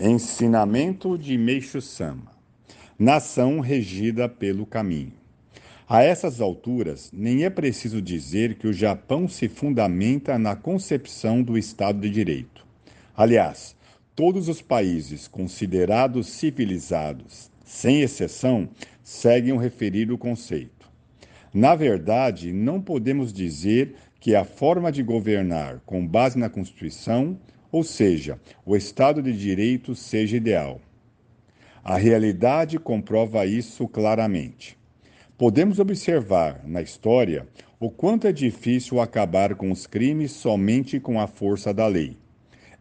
Ensinamento de Meixo Sama. Nação regida pelo caminho. A essas alturas, nem é preciso dizer que o Japão se fundamenta na concepção do Estado de Direito. Aliás, todos os países considerados civilizados, sem exceção, seguem o referido conceito. Na verdade, não podemos dizer que a forma de governar com base na Constituição ou seja, o Estado de Direito seja ideal. A realidade comprova isso claramente. Podemos observar na história o quanto é difícil acabar com os crimes somente com a força da lei.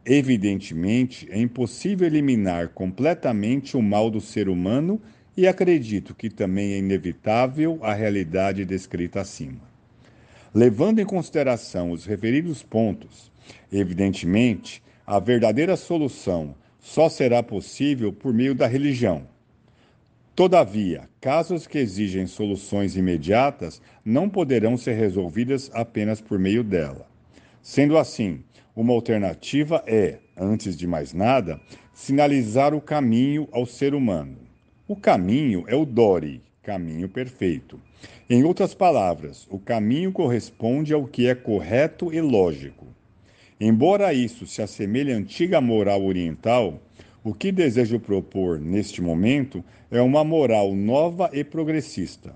Evidentemente, é impossível eliminar completamente o mal do ser humano e acredito que também é inevitável a realidade descrita acima. Levando em consideração os referidos pontos, Evidentemente, a verdadeira solução só será possível por meio da religião. Todavia, casos que exigem soluções imediatas não poderão ser resolvidas apenas por meio dela. Sendo assim, uma alternativa é, antes de mais nada, sinalizar o caminho ao ser humano. O caminho é o Dori, caminho perfeito. Em outras palavras, o caminho corresponde ao que é correto e lógico. Embora isso se assemelhe à antiga moral oriental, o que desejo propor neste momento é uma moral nova e progressista.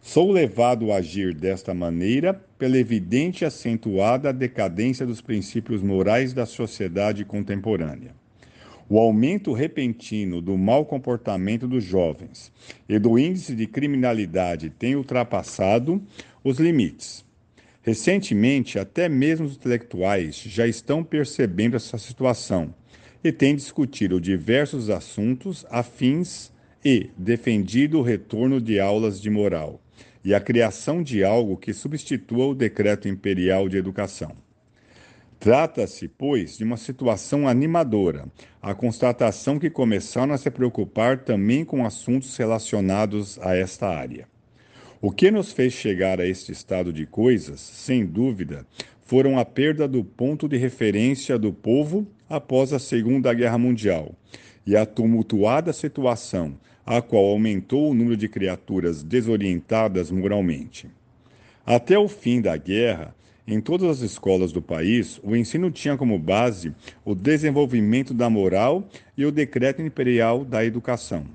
Sou levado a agir desta maneira pela evidente e acentuada decadência dos princípios morais da sociedade contemporânea. O aumento repentino do mau comportamento dos jovens e do índice de criminalidade tem ultrapassado os limites. Recentemente, até mesmo os intelectuais já estão percebendo essa situação e têm discutido diversos assuntos afins e defendido o retorno de aulas de moral e a criação de algo que substitua o decreto imperial de educação. Trata-se, pois, de uma situação animadora, a constatação que começaram a se preocupar também com assuntos relacionados a esta área. O que nos fez chegar a este estado de coisas, sem dúvida, foram a perda do ponto de referência do povo após a Segunda Guerra Mundial e a tumultuada situação, a qual aumentou o número de criaturas desorientadas moralmente. Até o fim da guerra, em todas as escolas do país, o ensino tinha como base o desenvolvimento da moral e o decreto imperial da educação.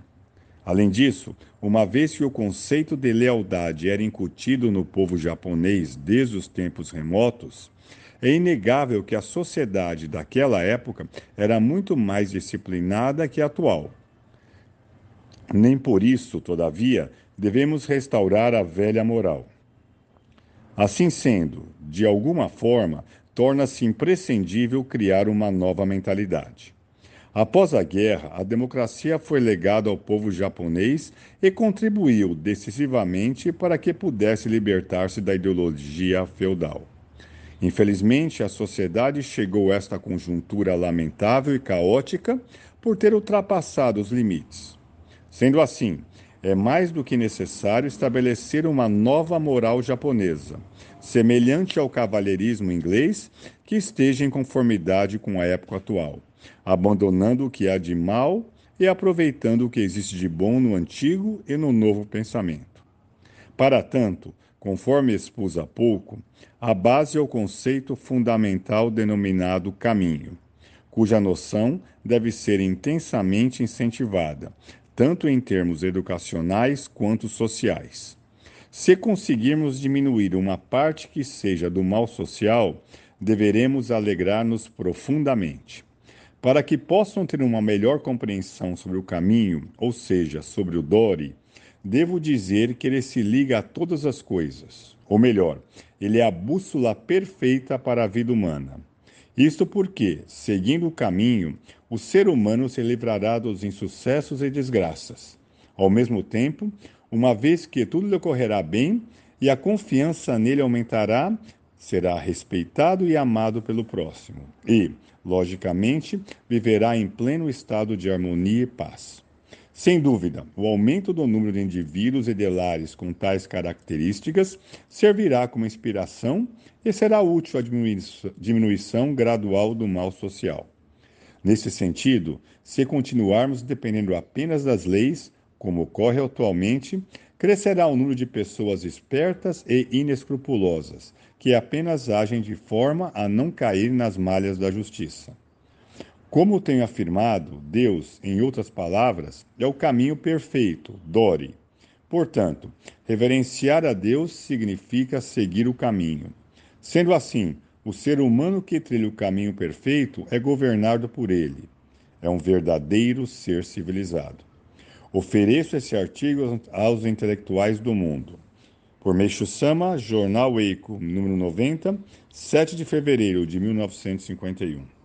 Além disso, uma vez que o conceito de lealdade era incutido no povo japonês desde os tempos remotos, é inegável que a sociedade daquela época era muito mais disciplinada que a atual. Nem por isso, todavia, devemos restaurar a velha moral. Assim sendo, de alguma forma, torna-se imprescindível criar uma nova mentalidade. Após a guerra, a democracia foi legada ao povo japonês e contribuiu decisivamente para que pudesse libertar-se da ideologia feudal. Infelizmente, a sociedade chegou a esta conjuntura lamentável e caótica por ter ultrapassado os limites. Sendo assim, é mais do que necessário estabelecer uma nova moral japonesa, semelhante ao cavalheirismo inglês, que esteja em conformidade com a época atual abandonando o que há de mal e aproveitando o que existe de bom no antigo e no novo pensamento. Para tanto, conforme expus há pouco, a base é o conceito fundamental denominado caminho, cuja noção deve ser intensamente incentivada, tanto em termos educacionais quanto sociais. Se conseguirmos diminuir uma parte que seja do mal social, deveremos alegrar-nos profundamente. Para que possam ter uma melhor compreensão sobre o caminho, ou seja, sobre o Dori, devo dizer que ele se liga a todas as coisas. Ou melhor, ele é a bússola perfeita para a vida humana. Isto porque, seguindo o caminho, o ser humano se livrará dos insucessos e desgraças. Ao mesmo tempo, uma vez que tudo lhe ocorrerá bem e a confiança nele aumentará, será respeitado e amado pelo próximo. E, logicamente, viverá em pleno estado de harmonia e paz. Sem dúvida, o aumento do número de indivíduos e de lares com tais características servirá como inspiração e será útil à diminuição gradual do mal social. Nesse sentido, se continuarmos dependendo apenas das leis, como ocorre atualmente, crescerá o número de pessoas espertas e inescrupulosas, que apenas agem de forma a não cair nas malhas da justiça. Como tenho afirmado, Deus, em outras palavras, é o caminho perfeito, Dore. Portanto, reverenciar a Deus significa seguir o caminho. Sendo assim, o ser humano que trilha o caminho perfeito é governado por ele. É um verdadeiro ser civilizado. Ofereço esse artigo aos intelectuais do mundo. Por Meixo Sama, Jornal Eiko, número 90, 7 de fevereiro de 1951.